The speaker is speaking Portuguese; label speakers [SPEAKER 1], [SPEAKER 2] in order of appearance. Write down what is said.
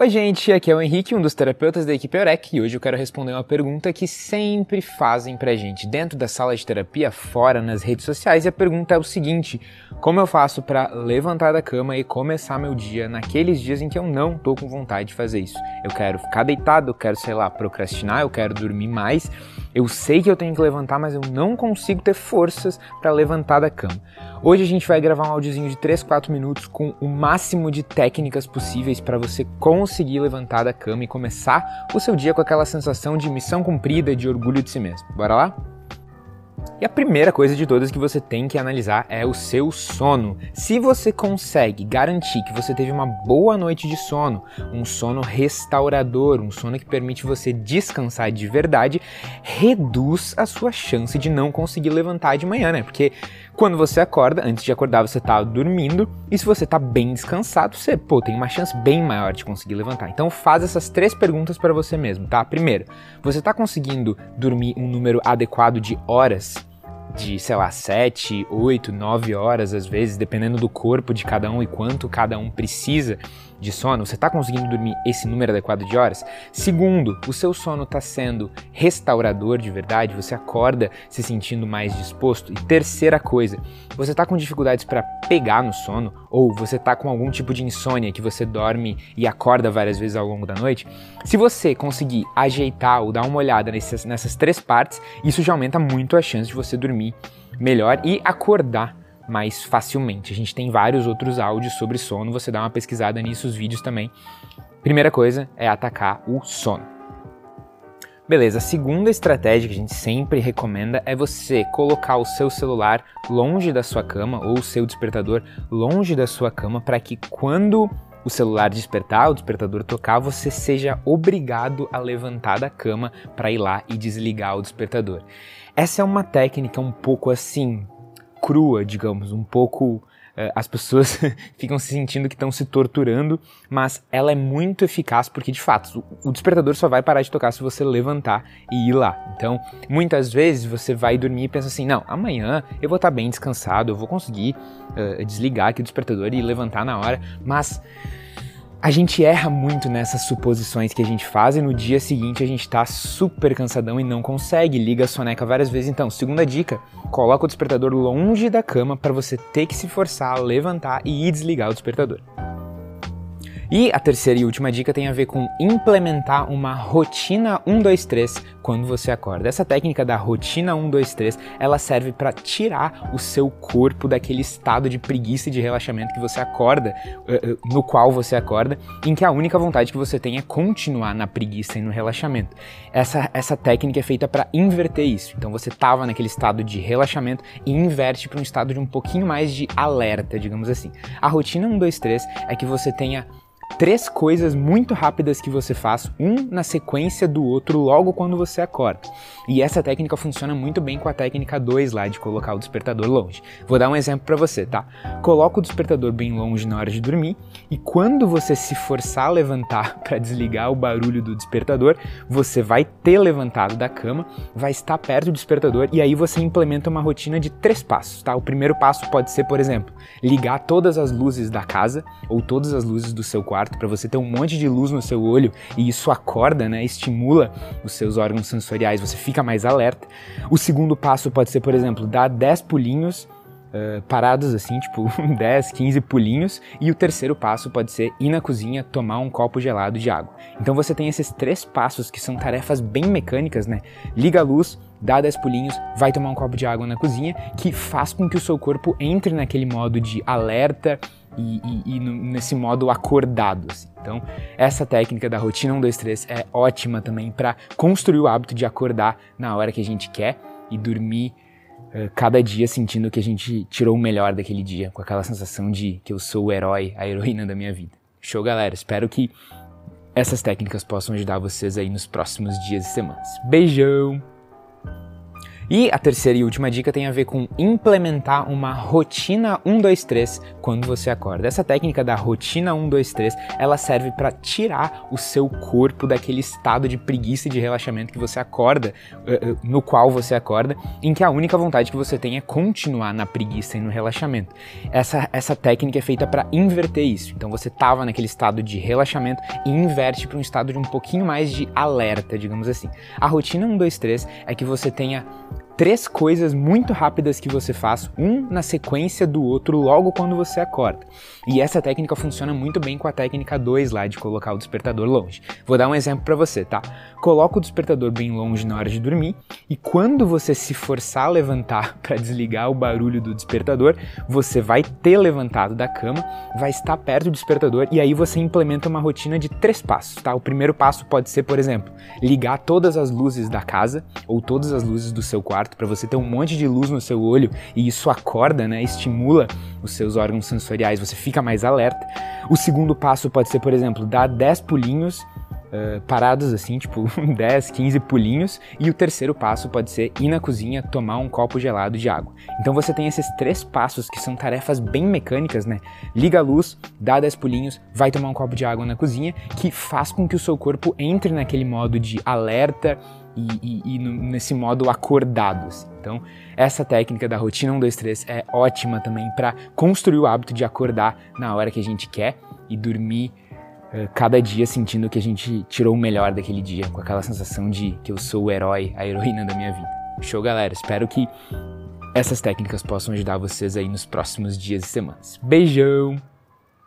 [SPEAKER 1] Oi, gente, aqui é o Henrique, um dos terapeutas da equipe Eurek, e hoje eu quero responder uma pergunta que sempre fazem pra gente dentro da sala de terapia, fora, nas redes sociais, e a pergunta é o seguinte: como eu faço para levantar da cama e começar meu dia naqueles dias em que eu não tô com vontade de fazer isso? Eu quero ficar deitado, eu quero, sei lá, procrastinar, eu quero dormir mais. Eu sei que eu tenho que levantar, mas eu não consigo ter forças para levantar da cama. Hoje a gente vai gravar um áudiozinho de 3, 4 minutos com o máximo de técnicas possíveis para você conseguir levantar da cama e começar o seu dia com aquela sensação de missão cumprida, de orgulho de si mesmo. Bora lá? E a primeira coisa de todas que você tem que analisar é o seu sono. Se você consegue garantir que você teve uma boa noite de sono, um sono restaurador, um sono que permite você descansar de verdade, reduz a sua chance de não conseguir levantar de manhã, né? Porque quando você acorda, antes de acordar você tá dormindo, e se você tá bem descansado, você, pô, tem uma chance bem maior de conseguir levantar. Então faz essas três perguntas para você mesmo, tá? Primeiro, você tá conseguindo dormir um número adequado de horas? De, sei lá, 7, 8, 9 horas às vezes, dependendo do corpo de cada um e quanto cada um precisa de sono, você está conseguindo dormir esse número adequado de horas? Segundo, o seu sono está sendo restaurador de verdade? Você acorda se sentindo mais disposto? E terceira coisa, você está com dificuldades para pegar no sono? Ou você está com algum tipo de insônia que você dorme e acorda várias vezes ao longo da noite? Se você conseguir ajeitar ou dar uma olhada nessas, nessas três partes, isso já aumenta muito a chance de você dormir melhor e acordar mais facilmente. A gente tem vários outros áudios sobre sono, você dá uma pesquisada nisso, os vídeos também. Primeira coisa é atacar o sono. Beleza, a segunda estratégia que a gente sempre recomenda é você colocar o seu celular longe da sua cama ou o seu despertador longe da sua cama para que quando o celular despertar, o despertador tocar, você seja obrigado a levantar da cama para ir lá e desligar o despertador. Essa é uma técnica um pouco assim crua, digamos, um pouco as pessoas ficam se sentindo que estão se torturando, mas ela é muito eficaz porque, de fato, o despertador só vai parar de tocar se você levantar e ir lá. Então, muitas vezes você vai dormir e pensa assim: não, amanhã eu vou estar bem descansado, eu vou conseguir uh, desligar aqui o despertador e levantar na hora, mas a gente erra muito nessas suposições que a gente faz e no dia seguinte a gente tá super cansadão e não consegue, liga a soneca várias vezes. Então, segunda dica, coloca o despertador longe da cama para você ter que se forçar a levantar e desligar o despertador. E a terceira e última dica tem a ver com implementar uma rotina 1 2 3 quando você acorda. Essa técnica da rotina 1 2 3, ela serve para tirar o seu corpo daquele estado de preguiça e de relaxamento que você acorda, eh, eh, no qual você acorda, em que a única vontade que você tem é continuar na preguiça e no relaxamento. Essa essa técnica é feita para inverter isso. Então você tava naquele estado de relaxamento e inverte para um estado de um pouquinho mais de alerta, digamos assim. A rotina 1 2 3 é que você tenha três coisas muito rápidas que você faz, um na sequência do outro, logo quando você acorda. E essa técnica funciona muito bem com a técnica 2 lá de colocar o despertador longe. Vou dar um exemplo para você, tá? Coloca o despertador bem longe na hora de dormir e quando você se forçar a levantar para desligar o barulho do despertador, você vai ter levantado da cama, vai estar perto do despertador e aí você implementa uma rotina de três passos, tá? O primeiro passo pode ser, por exemplo, ligar todas as luzes da casa ou todas as luzes do seu quarto quarto para você ter um monte de luz no seu olho e isso acorda, né, estimula os seus órgãos sensoriais, você fica mais alerta. O segundo passo pode ser, por exemplo, dar 10 pulinhos Uh, parados assim, tipo 10, 15 pulinhos, e o terceiro passo pode ser ir na cozinha tomar um copo gelado de água. Então você tem esses três passos que são tarefas bem mecânicas, né? Liga a luz, dá 10 pulinhos, vai tomar um copo de água na cozinha, que faz com que o seu corpo entre naquele modo de alerta e, e, e nesse modo acordado. Assim. Então, essa técnica da rotina 1, 2, 3 é ótima também para construir o hábito de acordar na hora que a gente quer e dormir uh, cada dia sentindo que a gente tirou o melhor daquele dia, com aquela sensação de que eu sou o herói, a heroína da minha vida. Show, galera. Espero que essas técnicas possam ajudar vocês aí nos próximos dias e semanas. Beijão! E a terceira e última dica tem a ver com implementar uma rotina 1 2 3 quando você acorda. Essa técnica da rotina 1 2 3, ela serve para tirar o seu corpo daquele estado de preguiça e de relaxamento que você acorda, eh, eh, no qual você acorda, em que a única vontade que você tem é continuar na preguiça e no relaxamento. Essa essa técnica é feita para inverter isso. Então você tava naquele estado de relaxamento e inverte para um estado de um pouquinho mais de alerta, digamos assim. A rotina 1 2 3 é que você tenha três coisas muito rápidas que você faz, um na sequência do outro logo quando você acorda. E essa técnica funciona muito bem com a técnica 2 lá de colocar o despertador longe. Vou dar um exemplo para você, tá? Coloca o despertador bem longe na hora de dormir e quando você se forçar a levantar para desligar o barulho do despertador, você vai ter levantado da cama, vai estar perto do despertador e aí você implementa uma rotina de três passos, tá? O primeiro passo pode ser, por exemplo, ligar todas as luzes da casa ou todas as luzes do seu quarto quarto para você ter um monte de luz no seu olho e isso acorda, né, estimula os seus órgãos sensoriais, você fica mais alerta. O segundo passo pode ser, por exemplo, dar 10 pulinhos Uh, parados assim, tipo 10, 15 pulinhos, e o terceiro passo pode ser ir na cozinha tomar um copo gelado de água. Então você tem esses três passos que são tarefas bem mecânicas, né? Liga a luz, dá 10 pulinhos, vai tomar um copo de água na cozinha, que faz com que o seu corpo entre naquele modo de alerta e, e, e nesse modo acordado. Assim. Então, essa técnica da rotina 1, 2, 3 é ótima também para construir o hábito de acordar na hora que a gente quer e dormir uh, cada dia sentindo que a gente tirou o melhor daquele dia, com aquela sensação de que eu sou o herói, a heroína da minha vida. Show, galera. Espero que essas técnicas possam ajudar vocês aí nos próximos dias e semanas. Beijão!